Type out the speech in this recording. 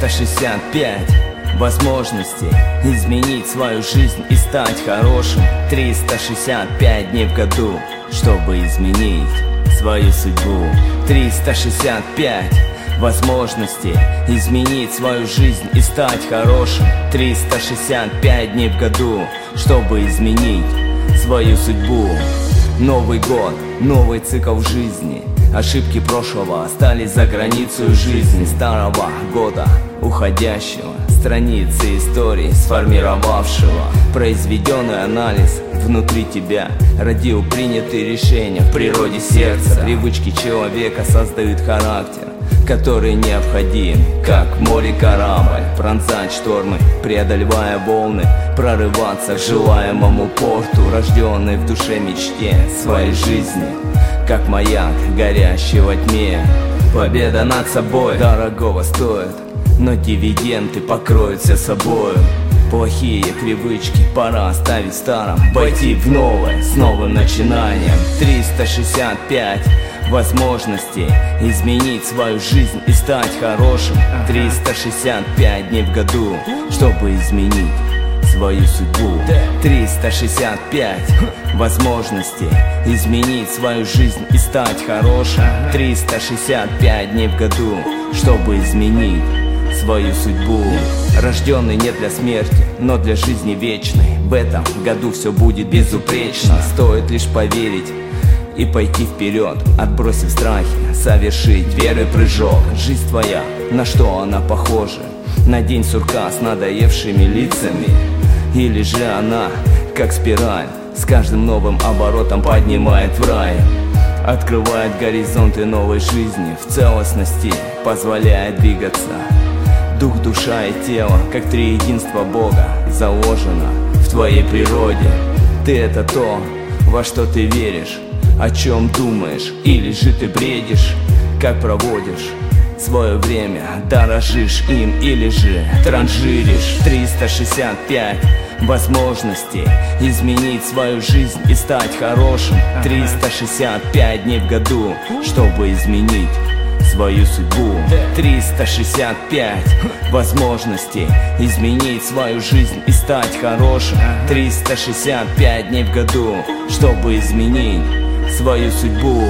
365 возможностей Изменить свою жизнь и стать хорошим. 365 дней в году, чтобы изменить свою судьбу. 365 возможностей Изменить свою жизнь и стать хорошим. 365 дней в году, чтобы изменить свою судьбу. Новый год, новый цикл жизни Ошибки прошлого остались за границей жизни Старого года, уходящего Страницы истории, сформировавшего. Произведенный анализ внутри тебя Родил принятые решения в природе сердца. Привычки человека создают характер который необходим Как море корабль. Пронзать штормы, преодолевая волны Прорываться к желаемому порту. Рожденный в душе мечте своей жизни Как маяк, горящий во тьме. Победа над собой дорогого стоит Но дивиденды покроются собою. Плохие привычки пора оставить старом Войти в новое с новым начинанием. 365 возможностей Изменить свою жизнь и стать хорошим. 365 дней в году, чтобы изменить свою судьбу. 365 возможностей Изменить свою жизнь и стать хорошим. 365 дней в году, чтобы изменить свою судьбу. Рожденный не для смерти, но для жизни вечной. В этом году все будет безупречно. Стоит лишь поверить и пойти вперед Отбросив страхи, совершить веры прыжок. Жизнь твоя, на что она похожа? На день сурка с надоевшими лицами Или же она, как спираль С каждым новым оборотом поднимает в рай. Открывает горизонты новой жизни В целостности позволяет двигаться. Дух, душа и тело, как три единства Бога Заложено в твоей природе. Ты это то, во что ты веришь О чем думаешь, или же ты бредишь Как проводишь свое время Дорожишь им или же транжиришь. 365 возможностей Изменить свою жизнь и стать хорошим. 365 дней в году, чтобы изменить свою судьбу. 365 возможностей Изменить свою жизнь и стать хорошим. 365 дней в году, чтобы изменить свою судьбу